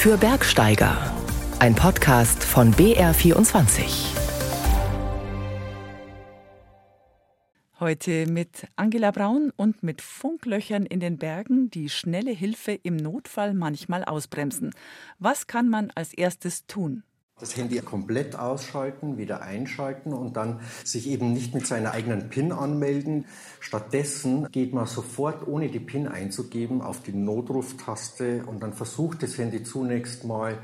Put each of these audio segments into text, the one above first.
für Bergsteiger. Ein Podcast von BR24. Heute mit Angela Braun und mit Funklöchern in den Bergen, die schnelle Hilfe im Notfall manchmal ausbremsen. Was kann man als erstes tun? Das Handy komplett ausschalten, wieder einschalten und dann sich eben nicht mit seiner eigenen PIN anmelden. Stattdessen geht man sofort, ohne die PIN einzugeben, auf die Notruftaste und dann versucht das Handy zunächst mal,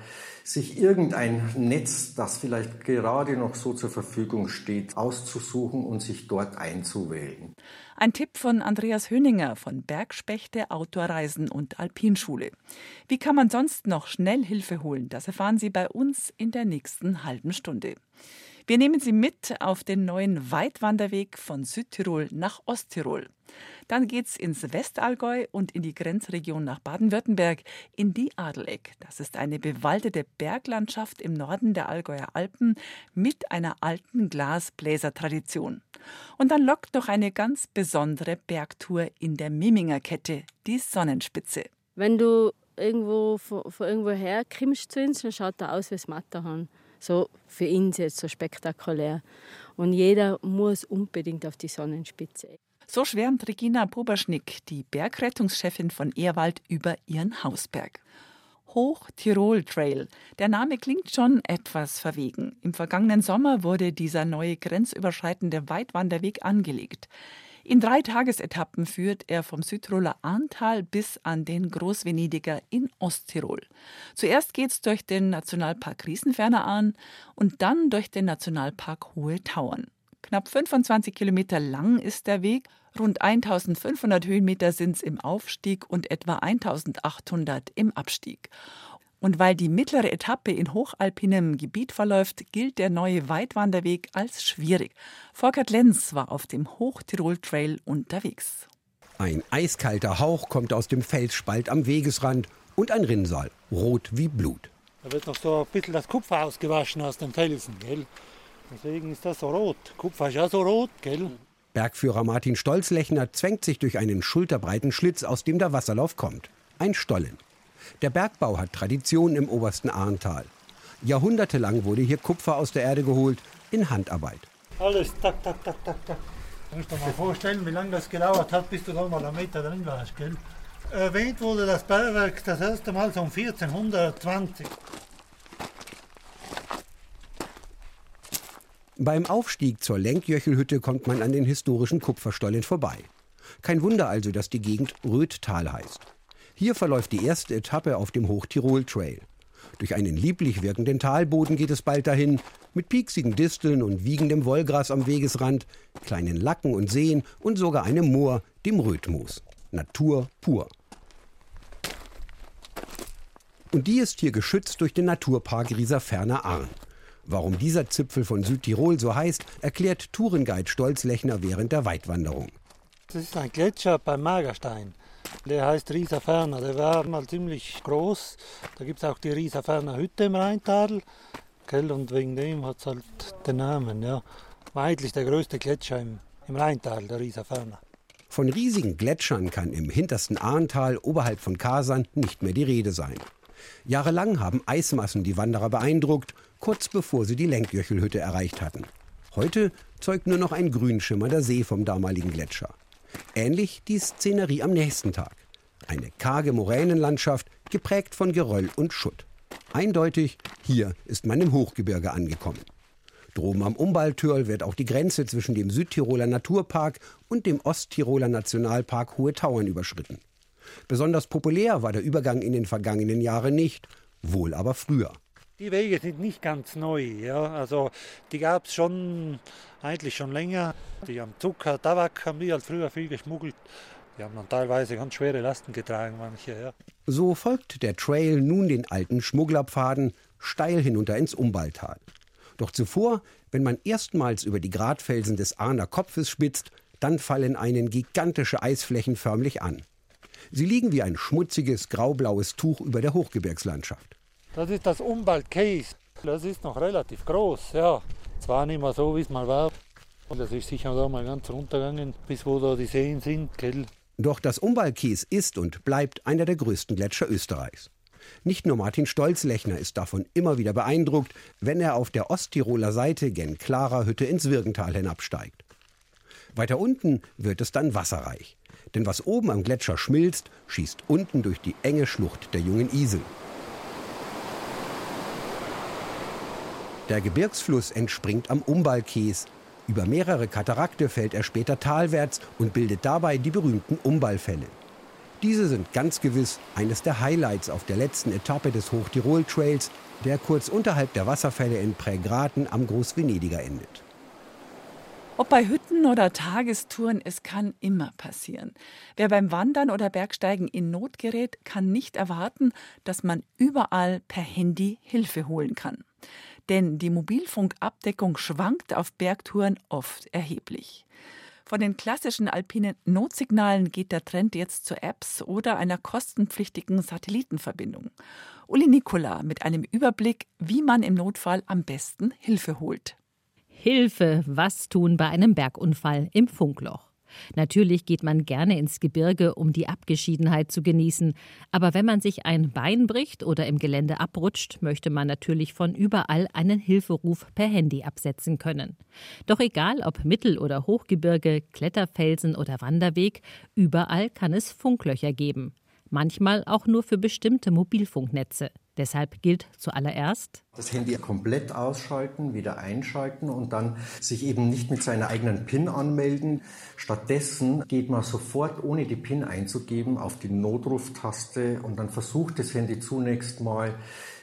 sich irgendein Netz, das vielleicht gerade noch so zur Verfügung steht, auszusuchen und sich dort einzuwählen. Ein Tipp von Andreas Höninger von Bergspechte Outdoorreisen und Alpinschule. Wie kann man sonst noch schnell Hilfe holen? Das erfahren Sie bei uns in der nächsten halben Stunde. Wir nehmen Sie mit auf den neuen Weitwanderweg von Südtirol nach Osttirol. Dann geht's ins Westallgäu und in die Grenzregion nach Baden-Württemberg, in die Adeleck. Das ist eine bewaldete Berglandschaft im Norden der Allgäuer Alpen mit einer alten Glasbläsertradition. Und dann lockt noch eine ganz besondere Bergtour in der Miminger Kette, die Sonnenspitze. Wenn du irgendwo von, von irgendwo her uns, dann schaut er aus wie das Matterhorn. So für ihn jetzt so spektakulär. Und jeder muss unbedingt auf die Sonnenspitze. So schwärmt Regina Boberschnick, die Bergrettungschefin von Ehrwald, über ihren Hausberg. Hoch-Tirol Trail. Der Name klingt schon etwas verwegen. Im vergangenen Sommer wurde dieser neue grenzüberschreitende Weitwanderweg angelegt. In drei Tagesetappen führt er vom Südtiroler Ahrntal bis an den Großvenediger in Osttirol. Zuerst geht's durch den Nationalpark Riesenferner Ahn und dann durch den Nationalpark Hohe Tauern. Knapp 25 Kilometer lang ist der Weg, rund 1500 Höhenmeter sind es im Aufstieg und etwa 1800 im Abstieg. Und weil die mittlere Etappe in hochalpinem Gebiet verläuft, gilt der neue Weitwanderweg als schwierig. Volkert Lenz war auf dem Hochtirol Trail unterwegs. Ein eiskalter Hauch kommt aus dem Felsspalt am Wegesrand und ein Rinnsal, rot wie Blut. Da wird noch so ein bisschen das Kupfer ausgewaschen aus dem Felsen, gell? Deswegen ist das so rot. Kupfer ist ja so rot, gell? Bergführer Martin Stolzlechner zwängt sich durch einen schulterbreiten Schlitz, aus dem der Wasserlauf kommt. Ein Stollen. Der Bergbau hat Tradition im obersten Arntal. Jahrhundertelang wurde hier Kupfer aus der Erde geholt, in Handarbeit. Alles tak, tak, tak, tak, tak. Du dir mal vorstellen, wie lange das gedauert hat, bis du da mal einen Meter drin warst, gell? Erwähnt wurde das Bergwerk das erste Mal so um 1420. Beim Aufstieg zur Lenkjöchelhütte kommt man an den historischen Kupferstollen vorbei. Kein Wunder also, dass die Gegend Rödtal heißt. Hier verläuft die erste Etappe auf dem Hochtirol Trail. Durch einen lieblich wirkenden Talboden geht es bald dahin, mit pieksigen Disteln und wiegendem Wollgras am Wegesrand, kleinen Lacken und Seen und sogar einem Moor, dem Rötmoos. Natur pur. Und die ist hier geschützt durch den Naturpark Rieserferner Arn. Warum dieser Zipfel von Südtirol so heißt, erklärt Tourenguide Stolzlechner während der Weitwanderung. Das ist ein Gletscher beim Magerstein. Der heißt Rieserferner. Der war mal ziemlich groß. Da gibt es auch die Rieserferner Hütte im Rheintal. Und wegen dem hat es halt den Namen. Ja. Eigentlich der größte Gletscher im, im Rheintal, der Rieserferner. Von riesigen Gletschern kann im hintersten Ahrntal oberhalb von Kasern nicht mehr die Rede sein. Jahrelang haben Eismassen die Wanderer beeindruckt, kurz bevor sie die Lenkjöchelhütte erreicht hatten. Heute zeugt nur noch ein grünschimmernder See vom damaligen Gletscher. Ähnlich die Szenerie am nächsten Tag. Eine karge Moränenlandschaft, geprägt von Geröll und Schutt. Eindeutig, hier ist man im Hochgebirge angekommen. Droben am Umballtürl wird auch die Grenze zwischen dem Südtiroler Naturpark und dem Osttiroler Nationalpark Hohe Tauern überschritten. Besonders populär war der Übergang in den vergangenen Jahren nicht, wohl aber früher. Die Wege sind nicht ganz neu. Ja. Also die gab es schon eigentlich schon länger. Die haben Zucker, Tabak haben die halt früher viel geschmuggelt. Die haben dann teilweise ganz schwere Lasten getragen, manche. Ja. So folgt der Trail nun den alten Schmugglerpfaden steil hinunter ins Umballtal. Doch zuvor, wenn man erstmals über die Gratfelsen des Ahner Kopfes spitzt, dann fallen einen gigantische Eisflächen förmlich an. Sie liegen wie ein schmutziges graublaues Tuch über der Hochgebirgslandschaft. Das ist das Umbald Case. Das ist noch relativ groß, ja. Zwar nicht mehr so, wie es mal war. Und das ist sicher da mal ganz runtergegangen, bis wo da die Seen sind, gell. Doch das Umbaldkies ist und bleibt einer der größten Gletscher Österreichs. Nicht nur Martin Stolzlechner ist davon immer wieder beeindruckt, wenn er auf der Osttiroler Seite gen Klarer Hütte ins Wirgental hinabsteigt. Weiter unten wird es dann wasserreich. Denn was oben am Gletscher schmilzt, schießt unten durch die enge Schlucht der jungen Isel. Der Gebirgsfluss entspringt am Umballkies. Über mehrere Katarakte fällt er später talwärts und bildet dabei die berühmten Umballfälle. Diese sind ganz gewiss eines der Highlights auf der letzten Etappe des Hochtirol Trails, der kurz unterhalb der Wasserfälle in Prägraten am Großvenediger endet. Ob bei Hütten oder Tagestouren, es kann immer passieren. Wer beim Wandern oder Bergsteigen in Not gerät, kann nicht erwarten, dass man überall per Handy Hilfe holen kann. Denn die Mobilfunkabdeckung schwankt auf Bergtouren oft erheblich. Von den klassischen alpinen Notsignalen geht der Trend jetzt zu Apps oder einer kostenpflichtigen Satellitenverbindung. Uli Nikola mit einem Überblick, wie man im Notfall am besten Hilfe holt. Hilfe, was tun bei einem Bergunfall im Funkloch? Natürlich geht man gerne ins Gebirge, um die Abgeschiedenheit zu genießen. Aber wenn man sich ein Bein bricht oder im Gelände abrutscht, möchte man natürlich von überall einen Hilferuf per Handy absetzen können. Doch egal ob Mittel- oder Hochgebirge, Kletterfelsen oder Wanderweg, überall kann es Funklöcher geben. Manchmal auch nur für bestimmte Mobilfunknetze. Deshalb gilt zuallererst das Handy komplett ausschalten, wieder einschalten und dann sich eben nicht mit seiner eigenen PIN anmelden. Stattdessen geht man sofort, ohne die PIN einzugeben, auf die Notruftaste und dann versucht das Handy zunächst mal,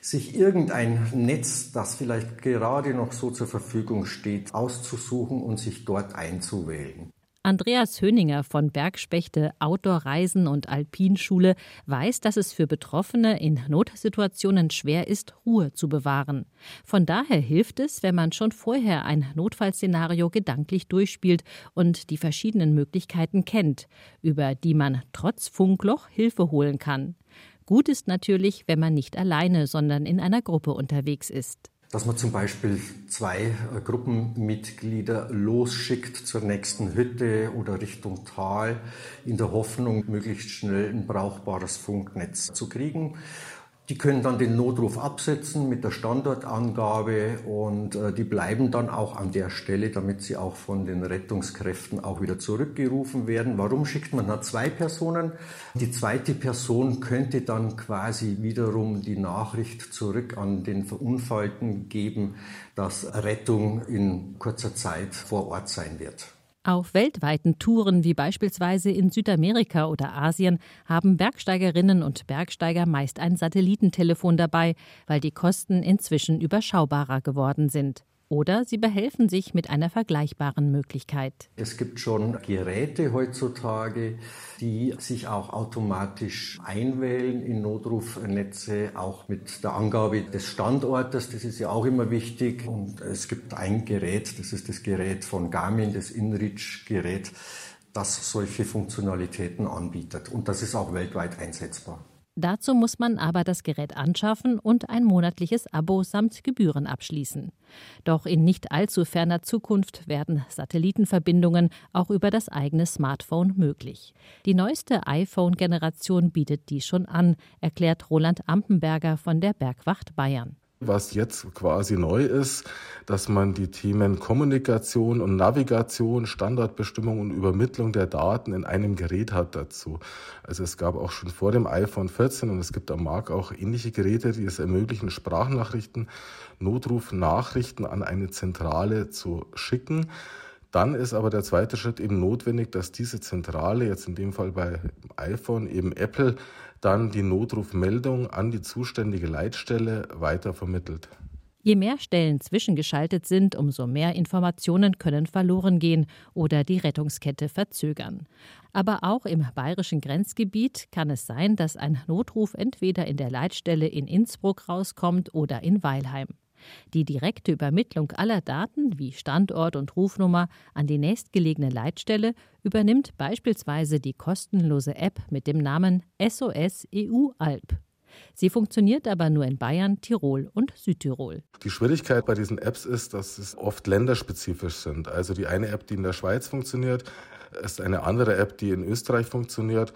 sich irgendein Netz, das vielleicht gerade noch so zur Verfügung steht, auszusuchen und sich dort einzuwählen. Andreas Höninger von Bergspechte Outdoor Reisen und Alpinschule weiß, dass es für Betroffene in Notsituationen schwer ist, Ruhe zu bewahren. Von daher hilft es, wenn man schon vorher ein Notfallszenario gedanklich durchspielt und die verschiedenen Möglichkeiten kennt, über die man trotz Funkloch Hilfe holen kann. Gut ist natürlich, wenn man nicht alleine, sondern in einer Gruppe unterwegs ist dass man zum Beispiel zwei äh, Gruppenmitglieder losschickt zur nächsten Hütte oder Richtung Tal in der Hoffnung, möglichst schnell ein brauchbares Funknetz zu kriegen. Die können dann den Notruf absetzen mit der Standortangabe und äh, die bleiben dann auch an der Stelle, damit sie auch von den Rettungskräften auch wieder zurückgerufen werden. Warum schickt man da zwei Personen? Die zweite Person könnte dann quasi wiederum die Nachricht zurück an den Verunfallten geben, dass Rettung in kurzer Zeit vor Ort sein wird. Auf weltweiten Touren wie beispielsweise in Südamerika oder Asien haben Bergsteigerinnen und Bergsteiger meist ein Satellitentelefon dabei, weil die Kosten inzwischen überschaubarer geworden sind oder sie behelfen sich mit einer vergleichbaren Möglichkeit. Es gibt schon Geräte heutzutage, die sich auch automatisch einwählen in Notrufnetze, auch mit der Angabe des Standortes. Das ist ja auch immer wichtig. Und es gibt ein Gerät, das ist das Gerät von Garmin, das InReach-Gerät, das solche Funktionalitäten anbietet. Und das ist auch weltweit einsetzbar. Dazu muss man aber das Gerät anschaffen und ein monatliches Abo samt Gebühren abschließen. Doch in nicht allzu ferner Zukunft werden Satellitenverbindungen auch über das eigene Smartphone möglich. Die neueste iPhone-Generation bietet die schon an, erklärt Roland Ampenberger von der Bergwacht Bayern. Was jetzt quasi neu ist, dass man die Themen Kommunikation und Navigation, Standardbestimmung und Übermittlung der Daten in einem Gerät hat dazu. Also es gab auch schon vor dem iPhone 14 und es gibt am Markt auch ähnliche Geräte, die es ermöglichen, Sprachnachrichten, Notrufnachrichten an eine Zentrale zu schicken. Dann ist aber der zweite Schritt eben notwendig, dass diese Zentrale, jetzt in dem Fall bei iPhone eben Apple, dann die Notrufmeldung an die zuständige Leitstelle weitervermittelt. Je mehr Stellen zwischengeschaltet sind, umso mehr Informationen können verloren gehen oder die Rettungskette verzögern. Aber auch im bayerischen Grenzgebiet kann es sein, dass ein Notruf entweder in der Leitstelle in Innsbruck rauskommt oder in Weilheim. Die direkte Übermittlung aller Daten wie Standort und Rufnummer an die nächstgelegene Leitstelle übernimmt beispielsweise die kostenlose App mit dem Namen SOS EU Alp. Sie funktioniert aber nur in Bayern, Tirol und Südtirol. Die Schwierigkeit bei diesen Apps ist, dass es oft länderspezifisch sind. Also die eine App, die in der Schweiz funktioniert, ist eine andere App, die in Österreich funktioniert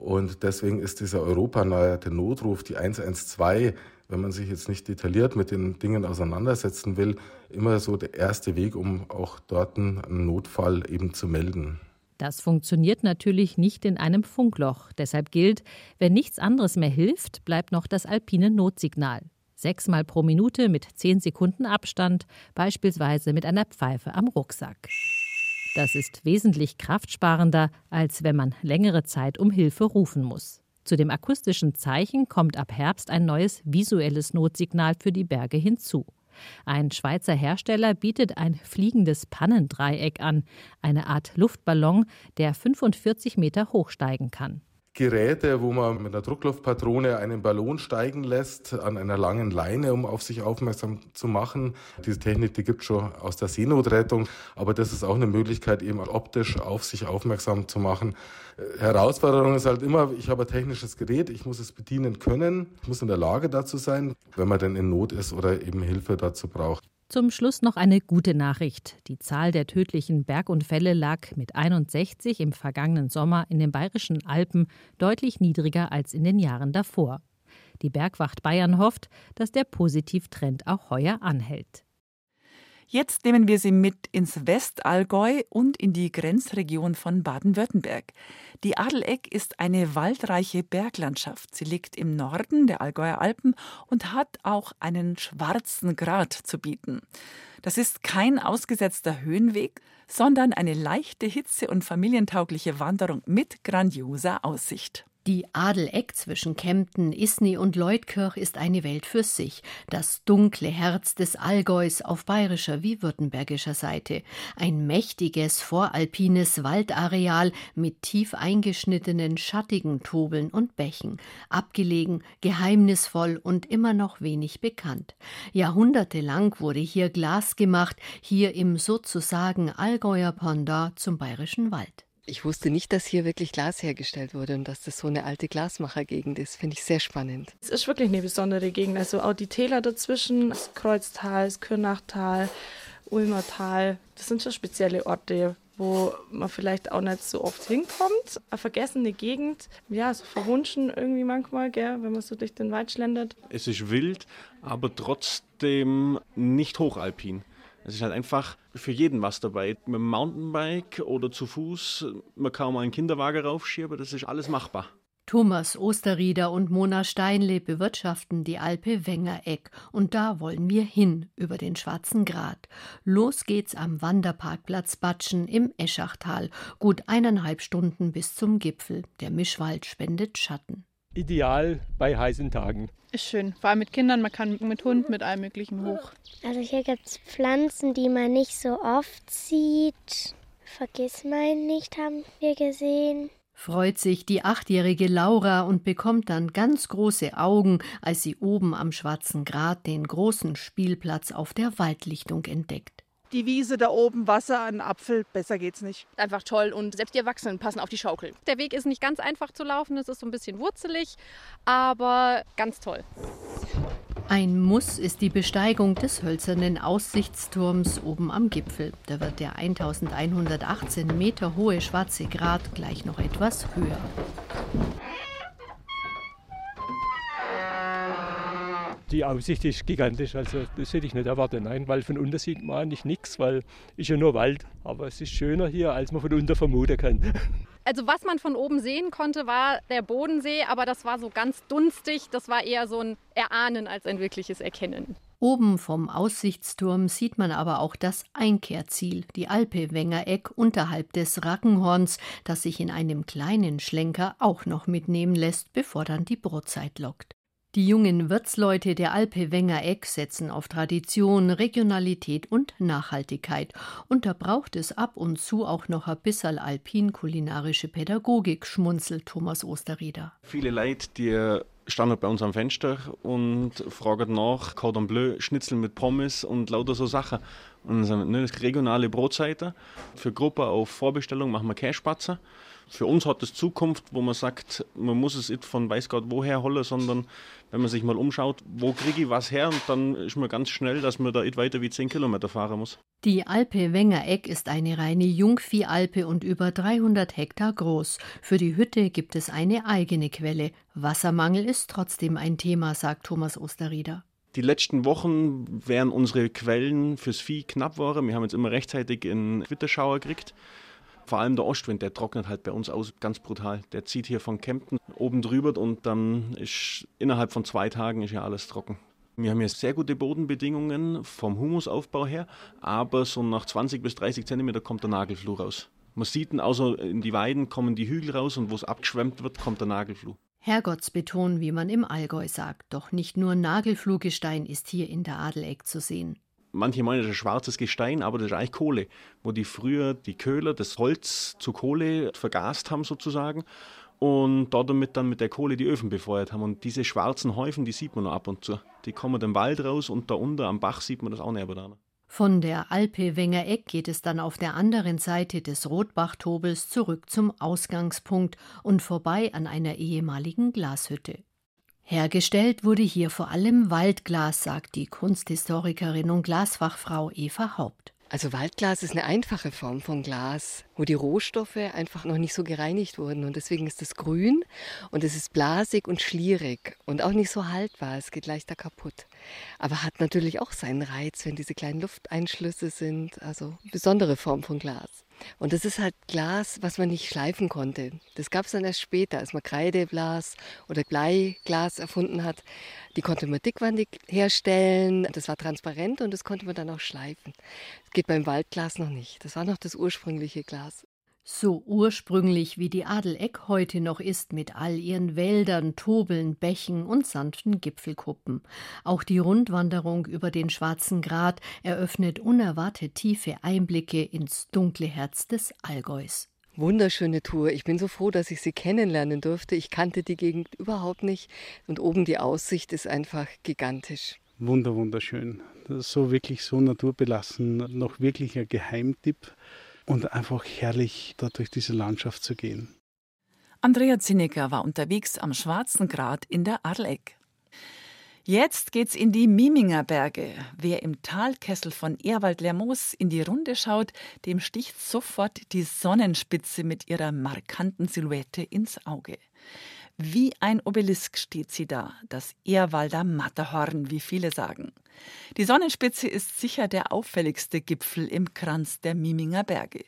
Und deswegen ist dieser europanahe Notruf, die 112, wenn man sich jetzt nicht detailliert mit den Dingen auseinandersetzen will, immer so der erste Weg, um auch dort einen Notfall eben zu melden. Das funktioniert natürlich nicht in einem Funkloch. Deshalb gilt, wenn nichts anderes mehr hilft, bleibt noch das alpine Notsignal. Sechsmal pro Minute mit zehn Sekunden Abstand, beispielsweise mit einer Pfeife am Rucksack. Das ist wesentlich kraftsparender, als wenn man längere Zeit um Hilfe rufen muss. Zu dem akustischen Zeichen kommt ab Herbst ein neues visuelles Notsignal für die Berge hinzu. Ein Schweizer Hersteller bietet ein fliegendes Pannendreieck an, eine Art Luftballon, der 45 Meter hoch steigen kann. Geräte, wo man mit einer Druckluftpatrone einen Ballon steigen lässt an einer langen Leine, um auf sich aufmerksam zu machen. Diese Technik, die gibt es schon aus der Seenotrettung, aber das ist auch eine Möglichkeit, eben optisch auf sich aufmerksam zu machen. Herausforderung ist halt immer, ich habe ein technisches Gerät, ich muss es bedienen können, ich muss in der Lage dazu sein, wenn man denn in Not ist oder eben Hilfe dazu braucht. Zum Schluss noch eine gute Nachricht. Die Zahl der tödlichen Bergunfälle lag mit 61 im vergangenen Sommer in den bayerischen Alpen deutlich niedriger als in den Jahren davor. Die Bergwacht Bayern hofft, dass der Positivtrend auch heuer anhält. Jetzt nehmen wir Sie mit ins Westallgäu und in die Grenzregion von Baden-Württemberg. Die Adeleck ist eine waldreiche Berglandschaft. Sie liegt im Norden der Allgäuer Alpen und hat auch einen schwarzen Grat zu bieten. Das ist kein ausgesetzter Höhenweg, sondern eine leichte Hitze- und familientaugliche Wanderung mit grandioser Aussicht. Die Adeleck zwischen Kempten, Isny und Leutkirch ist eine Welt für sich. Das dunkle Herz des Allgäus auf bayerischer wie württembergischer Seite. Ein mächtiges voralpines Waldareal mit tief eingeschnittenen, schattigen Tobeln und Bächen. Abgelegen, geheimnisvoll und immer noch wenig bekannt. Jahrhundertelang wurde hier Glas gemacht, hier im sozusagen Allgäuer Pendant zum bayerischen Wald. Ich wusste nicht, dass hier wirklich Glas hergestellt wurde und dass das so eine alte Glasmachergegend ist. Finde ich sehr spannend. Es ist wirklich eine besondere Gegend. Also auch die Täler dazwischen, das Kreuztal, das Kürnachtal, Ulmertal, das sind schon spezielle Orte, wo man vielleicht auch nicht so oft hinkommt. Eine vergessene Gegend, ja, so verwunschen irgendwie manchmal, gell, wenn man so durch den Wald schlendert. Es ist wild, aber trotzdem nicht hochalpin. Es ist halt einfach für jeden was dabei. Mit dem Mountainbike oder zu Fuß, man kann mal einen Kinderwagen raufschieben, das ist alles machbar. Thomas Osterrieder und Mona Steinle bewirtschaften die Alpe Wengereck und da wollen wir hin über den Schwarzen Grat. Los geht's am Wanderparkplatz Batschen im Eschachtal. Gut eineinhalb Stunden bis zum Gipfel. Der Mischwald spendet Schatten. Ideal bei heißen Tagen. Ist schön, vor allem mit Kindern, man kann mit Hund, mit allem Möglichen hoch. Also hier gibt es Pflanzen, die man nicht so oft sieht. Vergiss mein nicht, haben wir gesehen. Freut sich die achtjährige Laura und bekommt dann ganz große Augen, als sie oben am Schwarzen Grat den großen Spielplatz auf der Waldlichtung entdeckt die Wiese da oben, Wasser, ein Apfel, besser geht's nicht. Einfach toll und selbst die Erwachsenen passen auf die Schaukel. Der Weg ist nicht ganz einfach zu laufen, es ist so ein bisschen wurzelig, aber ganz toll. Ein Muss ist die Besteigung des hölzernen Aussichtsturms oben am Gipfel. Da wird der 1118 Meter hohe Schwarze Grat gleich noch etwas höher. Die Aussicht ist gigantisch. Also das hätte ich nicht erwartet. Nein, weil von unten sieht man eigentlich nichts, weil ist ja nur Wald. Aber es ist schöner hier, als man von unten vermuten kann. Also was man von oben sehen konnte, war der Bodensee, aber das war so ganz dunstig. Das war eher so ein Erahnen als ein wirkliches Erkennen. Oben vom Aussichtsturm sieht man aber auch das Einkehrziel, die Alpe Wengereck unterhalb des Rackenhorns, das sich in einem kleinen Schlenker auch noch mitnehmen lässt, bevor dann die Brotzeit lockt. Die jungen Wirtsleute der Alpe Wenger Eck setzen auf Tradition, Regionalität und Nachhaltigkeit. Und da braucht es ab und zu auch noch ein bisschen alpin-kulinarische Pädagogik, schmunzelt Thomas Osterrieder. Viele Leute, die standen bei uns am Fenster und fragen nach Cordon Bleu, Schnitzel mit Pommes und lauter so Sachen. Und so, ne, regionale Brotseite. Für Gruppe auf Vorbestellung machen wir Käsespatzer für uns hat es Zukunft, wo man sagt, man muss es nicht von weiß Gott woher holen, sondern wenn man sich mal umschaut, wo kriege ich was her, und dann ist man ganz schnell, dass man da nicht weiter wie 10 Kilometer fahren muss. Die Alpe Wengereck ist eine reine Jungviehalpe und über 300 Hektar groß. Für die Hütte gibt es eine eigene Quelle. Wassermangel ist trotzdem ein Thema, sagt Thomas Osterrieder. Die letzten Wochen wären unsere Quellen fürs Vieh knapp geworden. Wir haben jetzt immer rechtzeitig einen Gewitterschauer gekriegt. Vor allem der Ostwind, der trocknet halt bei uns aus ganz brutal. Der zieht hier von Kempten oben drüber und dann ist innerhalb von zwei Tagen ist ja alles trocken. Wir haben hier sehr gute Bodenbedingungen vom Humusaufbau her, aber so nach 20 bis 30 Zentimeter kommt der Nagelfluh raus. Man sieht ihn, außer in die Weiden kommen die Hügel raus und wo es abgeschwemmt wird, kommt der Nagelfluh. Herrgottsbeton, wie man im Allgäu sagt. Doch nicht nur Nagelfluhgestein ist hier in der Adeleck zu sehen. Manche meinen, das ist schwarzes Gestein, aber das ist eigentlich Kohle, wo die früher die Köhler das Holz zu Kohle vergast haben sozusagen und dort damit dann mit der Kohle die Öfen befeuert haben. Und diese schwarzen Häufen, die sieht man noch ab und zu. Die kommen im Wald raus und da unten am Bach sieht man das auch nicht. Da. Von der Alpe Wenger Eck geht es dann auf der anderen Seite des Rotbachtobels zurück zum Ausgangspunkt und vorbei an einer ehemaligen Glashütte. Hergestellt wurde hier vor allem Waldglas, sagt die Kunsthistorikerin und Glasfachfrau Eva Haupt. Also Waldglas ist eine einfache Form von Glas, wo die Rohstoffe einfach noch nicht so gereinigt wurden. Und deswegen ist es grün und es ist blasig und schlierig und auch nicht so haltbar. Es geht leichter kaputt. Aber hat natürlich auch seinen Reiz, wenn diese kleinen Lufteinschlüsse sind. Also besondere Form von Glas. Und das ist halt Glas, was man nicht schleifen konnte. Das gab es dann erst später, als man Kreideglas oder Bleiglas erfunden hat. Die konnte man dickwandig herstellen. Das war transparent und das konnte man dann auch schleifen. Das geht beim Waldglas noch nicht. Das war noch das ursprüngliche Glas. So ursprünglich wie die Adeleck heute noch ist mit all ihren Wäldern, Tobeln, Bächen und sanften Gipfelkuppen. Auch die Rundwanderung über den Schwarzen Grat eröffnet unerwartet tiefe Einblicke ins dunkle Herz des Allgäus. Wunderschöne Tour. Ich bin so froh, dass ich sie kennenlernen durfte. Ich kannte die Gegend überhaupt nicht und oben die Aussicht ist einfach gigantisch. Wunder, wunderschön. So wirklich so naturbelassen, noch wirklich ein Geheimtipp und einfach herrlich, da durch diese Landschaft zu gehen. Andrea Zinnecker war unterwegs am Schwarzen Grat in der Adleck. Jetzt geht's in die Miminger Berge. Wer im Talkessel von Erwald-Lermoos in die Runde schaut, dem sticht sofort die Sonnenspitze mit ihrer markanten Silhouette ins Auge. Wie ein Obelisk steht sie da, das Ehrwalder Matterhorn, wie viele sagen. Die Sonnenspitze ist sicher der auffälligste Gipfel im Kranz der Miminger Berge.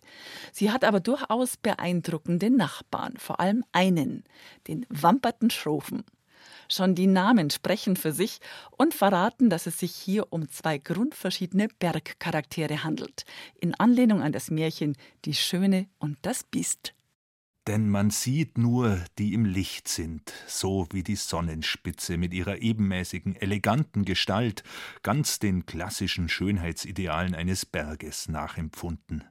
Sie hat aber durchaus beeindruckende Nachbarn, vor allem einen, den Wamperten Schrofen. Schon die Namen sprechen für sich und verraten, dass es sich hier um zwei grundverschiedene Bergcharaktere handelt, in Anlehnung an das Märchen Die Schöne und das Biest. Denn man sieht nur, die im Licht sind, so wie die Sonnenspitze mit ihrer ebenmäßigen, eleganten Gestalt, ganz den klassischen Schönheitsidealen eines Berges nachempfunden.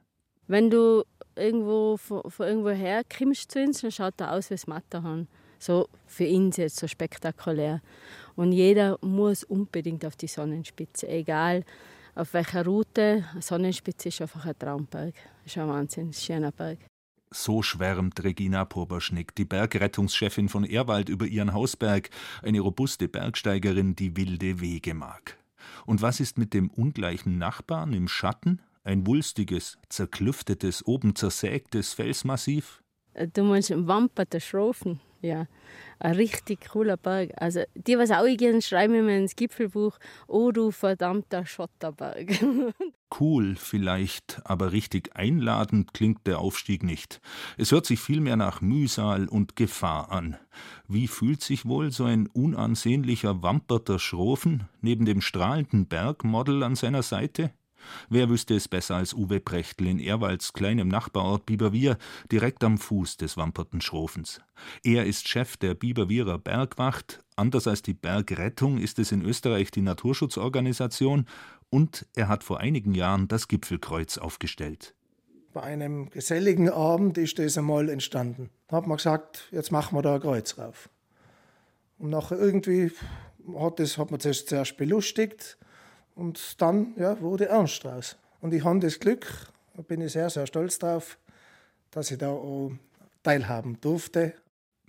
Wenn du irgendwo von, von irgendwo her kommst zu uns, dann schaut er aus wie das Matterhorn. So für ihn jetzt so spektakulär. Und jeder muss unbedingt auf die Sonnenspitze, egal auf welcher Route. Sonnenspitze ist einfach ein Traumberg. Ist ein wahnsinnig schöner Berg. So schwärmt Regina Poberschnick, die Bergrettungschefin von Erwald, über ihren Hausberg, eine robuste Bergsteigerin, die wilde Wege mag. Und was ist mit dem ungleichen Nachbarn im Schatten? Ein wulstiges, zerklüftetes, oben zersägtes Felsmassiv? Du meinst Wamper der Schrofen? Ja, ein richtig cooler Berg. Also die, was auch gehen, schreiben immer ins Gipfelbuch, oh du verdammter Schotterberg. cool vielleicht, aber richtig einladend klingt der Aufstieg nicht. Es hört sich vielmehr nach Mühsal und Gefahr an. Wie fühlt sich wohl so ein unansehnlicher Wamperter Schrofen neben dem strahlenden Bergmodel an seiner Seite? Wer wüsste es besser als Uwe Prechtl in Erwalds kleinem Nachbarort Biberwier, direkt am Fuß des Wamperten Schrofens. Er ist Chef der Biberwierer Bergwacht, anders als die Bergrettung ist es in Österreich die Naturschutzorganisation, und er hat vor einigen Jahren das Gipfelkreuz aufgestellt. Bei einem geselligen Abend ist das einmal entstanden. Da hat man gesagt, jetzt machen wir da ein Kreuz drauf. Und nachher irgendwie hat, das, hat man das zuerst belustigt und dann ja, wurde ernst draus. Und ich habe das Glück, da bin ich sehr, sehr stolz drauf, dass ich da auch teilhaben durfte.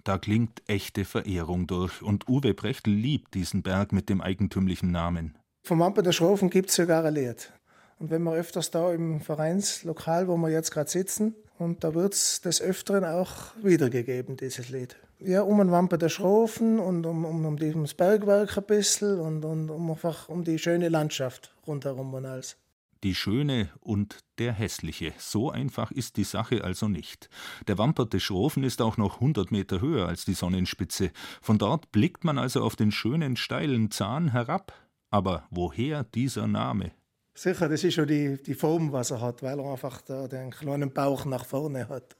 Da klingt echte Verehrung durch und Uwe Prechtl liebt diesen Berg mit dem eigentümlichen Namen. Vom Wampen der Schrofen gibt es sogar ein Lied. Und wenn wir öfters da im Vereinslokal, wo wir jetzt gerade sitzen, und da wird es des Öfteren auch wiedergegeben, dieses Lied. Ja, um den Wampen der Schrofen und um, um, um dieses Bergwerk ein bisschen und, und um einfach um die schöne Landschaft rundherum und alles. Die Schöne und der Hässliche. So einfach ist die Sache also nicht. Der Wamperte Schrofen ist auch noch 100 Meter höher als die Sonnenspitze. Von dort blickt man also auf den schönen steilen Zahn herab. Aber woher dieser Name? Sicher, das ist schon die, die Form, was er hat, weil er einfach da den kleinen Bauch nach vorne hat.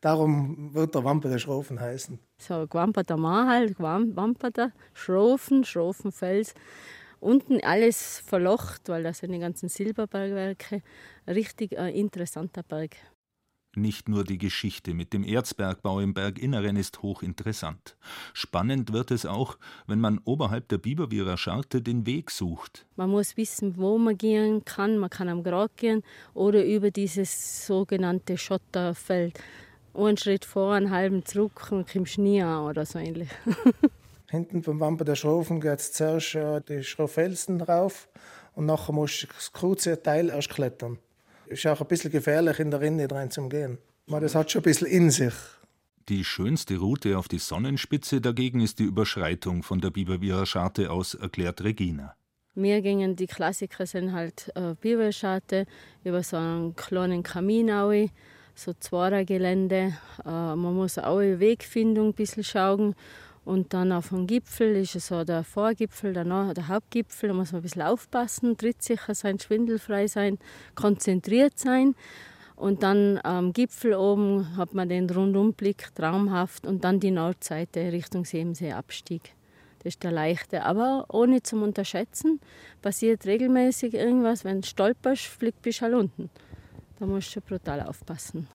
Darum wird der Wamperte Schrofen heißen. So, Gwamperter Mann halt, Wamperter Schrofen, Schrofenfels unten alles verlocht, weil das sind die ganzen Silberbergwerke. Richtig ein interessanter Berg. Nicht nur die Geschichte mit dem Erzbergbau im Berginneren ist hochinteressant. Spannend wird es auch, wenn man oberhalb der Biberwierer Scharte den Weg sucht. Man muss wissen, wo man gehen kann. Man kann am Grat gehen oder über dieses sogenannte Schotterfeld. Einen Schritt vor, einen halben zurück und kommst nie an oder so ähnlich. Hinten vom Wampen der Schrofen geht es zuerst äh, die Schrofelsen rauf und nachher musst du das kurze Teil erst klettern. Ist auch ein bisschen gefährlich, in der Rinne rein zu gehen. Aber das hat schon ein bisschen in sich. Die schönste Route auf die Sonnenspitze dagegen ist die Überschreitung von der Biberwierer Scharte aus, erklärt Regina. Mir gingen die Klassiker sind halt äh, Biberscharte über so einen kleinen Kamin auch, so Zwarer-Gelände. Äh, man muss auch eine Wegfindung ein bisschen schauen und dann auf dem Gipfel ist es so der Vorgipfel, danach der Hauptgipfel. Da muss man ein bisschen aufpassen, trittsicher sein, schwindelfrei sein, konzentriert sein. Und dann am Gipfel oben hat man den Rundumblick, traumhaft. Und dann die Nordseite Richtung Seemsee-Abstieg. Das ist der leichte. Aber ohne zum Unterschätzen, passiert regelmäßig irgendwas. Wenn du stolperst, fliegt du halt unten. Da musst du brutal aufpassen.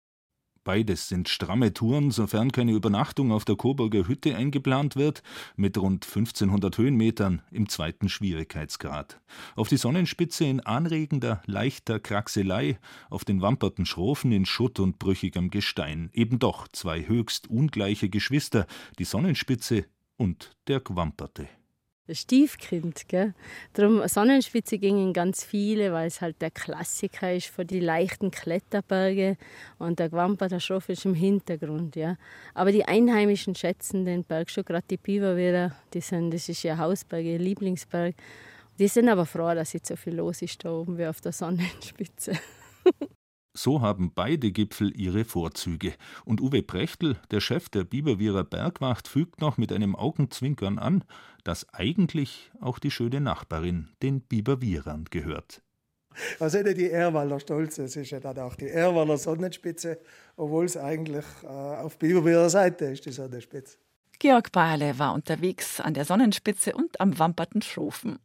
Beides sind stramme Touren, sofern keine Übernachtung auf der Coburger Hütte eingeplant wird, mit rund 1500 Höhenmetern im zweiten Schwierigkeitsgrad. Auf die Sonnenspitze in anregender, leichter Kraxelei, auf den wamperten Schrofen in Schutt und brüchigem Gestein. Eben doch zwei höchst ungleiche Geschwister, die Sonnenspitze und der Gwamperte. Stiefkind. Gell? Darum Sonnenspitze gingen ganz viele, weil es halt der Klassiker ist für die leichten Kletterberge und der Gwampa, der Schroff ist im Hintergrund. Ja. Aber die Einheimischen schätzen den Berg schon, gerade die Biberwehrer, die sind, das ist ihr Hausberg, ihr Lieblingsberg. Die sind aber froh, dass nicht so viel los ist da oben wie auf der Sonnenspitze. So haben beide Gipfel ihre Vorzüge. Und Uwe Prechtl, der Chef der Biberwierer Bergwacht, fügt noch mit einem Augenzwinkern an, dass eigentlich auch die schöne Nachbarin den Biberwierern gehört. Also nicht die Erwaler Stolze, es ist ja dann auch die Erwaler Sonnenspitze, obwohl es eigentlich äh, auf Biberwierer Seite ist, die Sonnenspitze. Georg Barle war unterwegs an der Sonnenspitze und am Wamperten Schrofen.